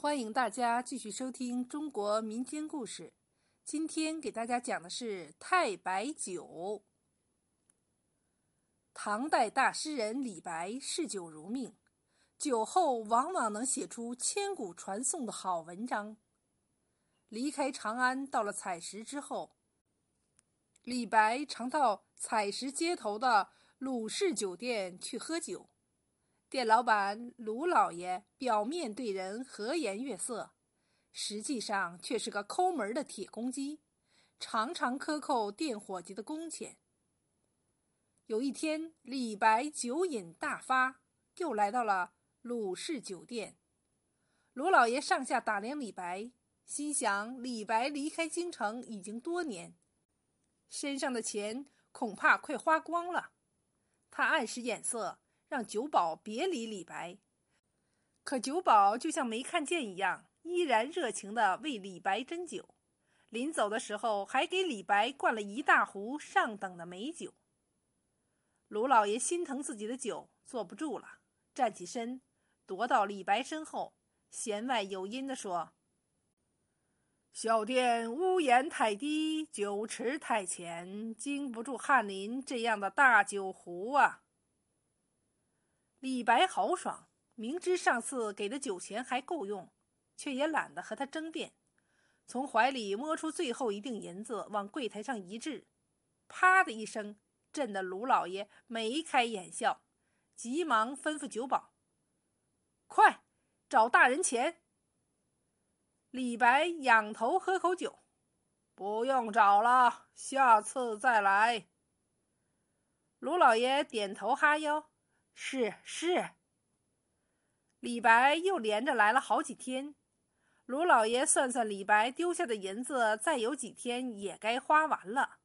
欢迎大家继续收听中国民间故事。今天给大家讲的是太白酒。唐代大诗人李白嗜酒如命，酒后往往能写出千古传颂的好文章。离开长安，到了采石之后，李白常到采石街头的鲁氏酒店去喝酒。店老板鲁老爷表面对人和颜悦色，实际上却是个抠门的铁公鸡，常常克扣店伙计的工钱。有一天，李白酒瘾大发，又来到了鲁氏酒店。鲁老爷上下打量李白，心想：李白离开京城已经多年，身上的钱恐怕快花光了。他暗使眼色。让酒保别理李白，可酒保就像没看见一样，依然热情地为李白斟酒。临走的时候，还给李白灌了一大壶上等的美酒。卢老爷心疼自己的酒，坐不住了，站起身，踱到李白身后，弦外有音地说：“小店屋檐太低，酒池太浅，经不住翰林这样的大酒壶啊。”李白豪爽，明知上次给的酒钱还够用，却也懒得和他争辩，从怀里摸出最后一锭银子，往柜台上一掷，啪的一声，震得卢老爷眉开眼笑，急忙吩咐酒保：“快找大人钱。”李白仰头喝口酒：“不用找了，下次再来。”卢老爷点头哈腰。是是。李白又连着来了好几天，卢老爷算算李白丢下的银子，再有几天也该花完了，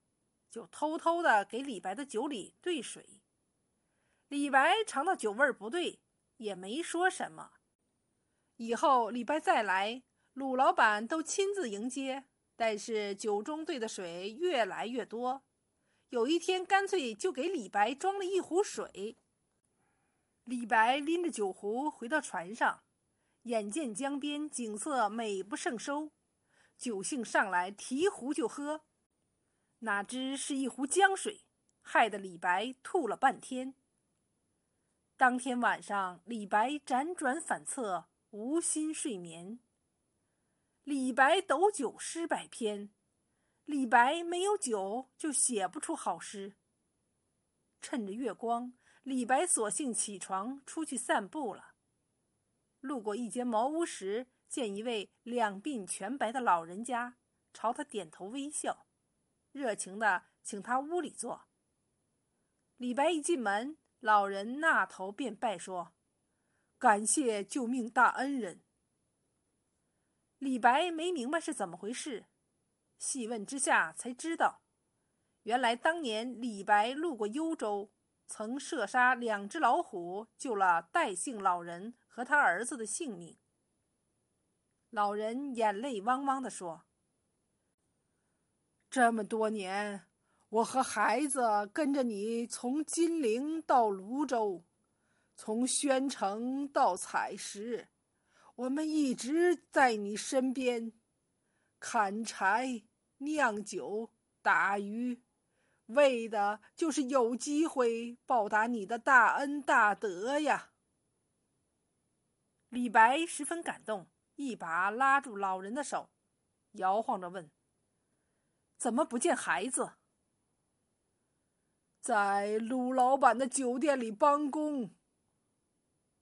就偷偷的给李白的酒里兑水。李白尝到酒味不对，也没说什么。以后李白再来，鲁老板都亲自迎接，但是酒中兑的水越来越多，有一天干脆就给李白装了一壶水。李白拎着酒壶回到船上，眼见江边景色美不胜收，酒兴上来，提壶就喝。哪知是一壶江水，害得李白吐了半天。当天晚上，李白辗转反侧，无心睡眠。李白斗酒诗百篇，李白没有酒就写不出好诗。趁着月光。李白索性起床出去散步了。路过一间茅屋时，见一位两鬓全白的老人家朝他点头微笑，热情的请他屋里坐。李白一进门，老人那头便拜说：“感谢救命大恩人。”李白没明白是怎么回事，细问之下才知道，原来当年李白路过幽州。曾射杀两只老虎，救了戴姓老人和他儿子的性命。老人眼泪汪汪地说：“这么多年，我和孩子跟着你从金陵到泸州，从宣城到采石，我们一直在你身边，砍柴、酿酒、打鱼。”为的就是有机会报答你的大恩大德呀！李白十分感动，一把拉住老人的手，摇晃着问：“怎么不见孩子？”在鲁老板的酒店里帮工。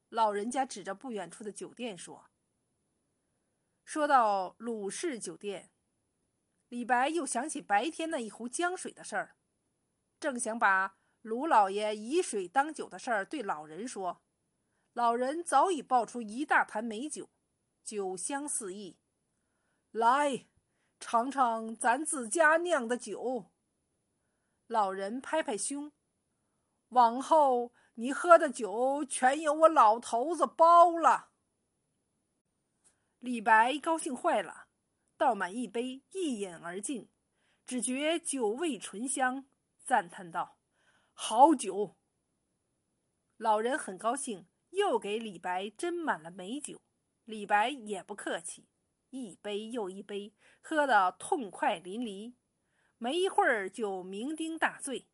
老人家指着不远处的酒店说：“说到鲁氏酒店，李白又想起白天那一壶江水的事儿。”正想把卢老爷以水当酒的事儿对老人说，老人早已抱出一大坛美酒，酒香四溢。来，尝尝咱自家酿的酒。老人拍拍胸，往后你喝的酒全由我老头子包了。李白高兴坏了，倒满一杯，一饮而尽，只觉酒味醇香。赞叹道：“好酒！”老人很高兴，又给李白斟满了美酒。李白也不客气，一杯又一杯，喝得痛快淋漓，没一会儿就酩酊大醉。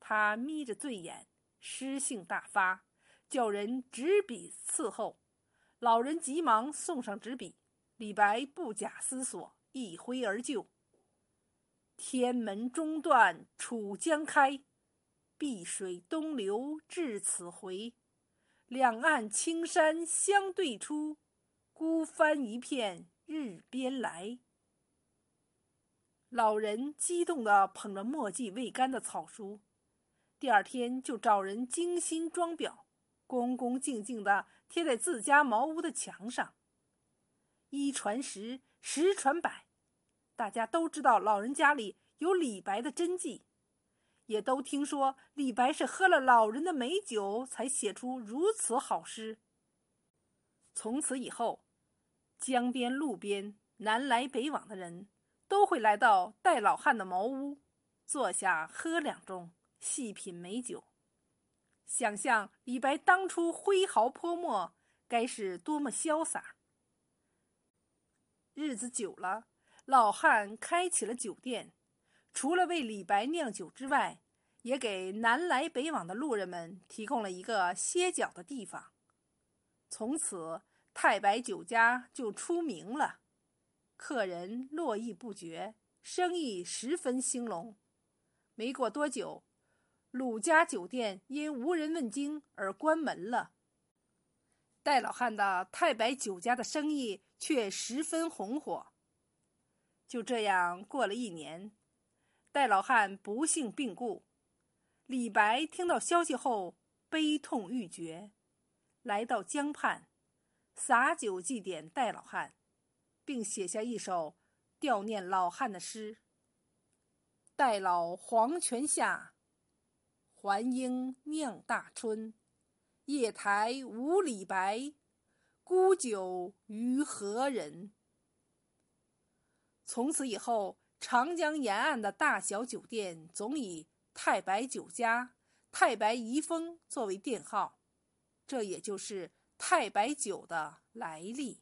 他眯着醉眼，诗兴大发，叫人执笔伺候。老人急忙送上纸笔，李白不假思索，一挥而就：“天门中断楚江开，碧水东流至此回。两岸青山相对出，孤帆一片日边来。”老人激动地捧着墨迹未干的草书。第二天就找人精心装裱，恭恭敬敬地贴在自家茅屋的墙上。一传十，十传百，大家都知道老人家里有李白的真迹，也都听说李白是喝了老人的美酒才写出如此好诗。从此以后，江边路边南来北往的人都会来到戴老汉的茅屋，坐下喝两盅。细品美酒，想象李白当初挥毫泼墨，该是多么潇洒。日子久了，老汉开起了酒店，除了为李白酿酒之外，也给南来北往的路人们提供了一个歇脚的地方。从此，太白酒家就出名了，客人络绎不绝，生意十分兴隆。没过多久。鲁家酒店因无人问津而关门了，戴老汉的太白酒家的生意却十分红火。就这样过了一年，戴老汉不幸病故。李白听到消息后悲痛欲绝，来到江畔，洒酒祭奠戴老汉，并写下一首悼念老汉的诗：“戴老黄泉下。”还应酿大春，夜台无李白，孤酒与何人？从此以后，长江沿岸的大小酒店总以“太白酒家”“太白遗风”作为店号，这也就是太白酒的来历。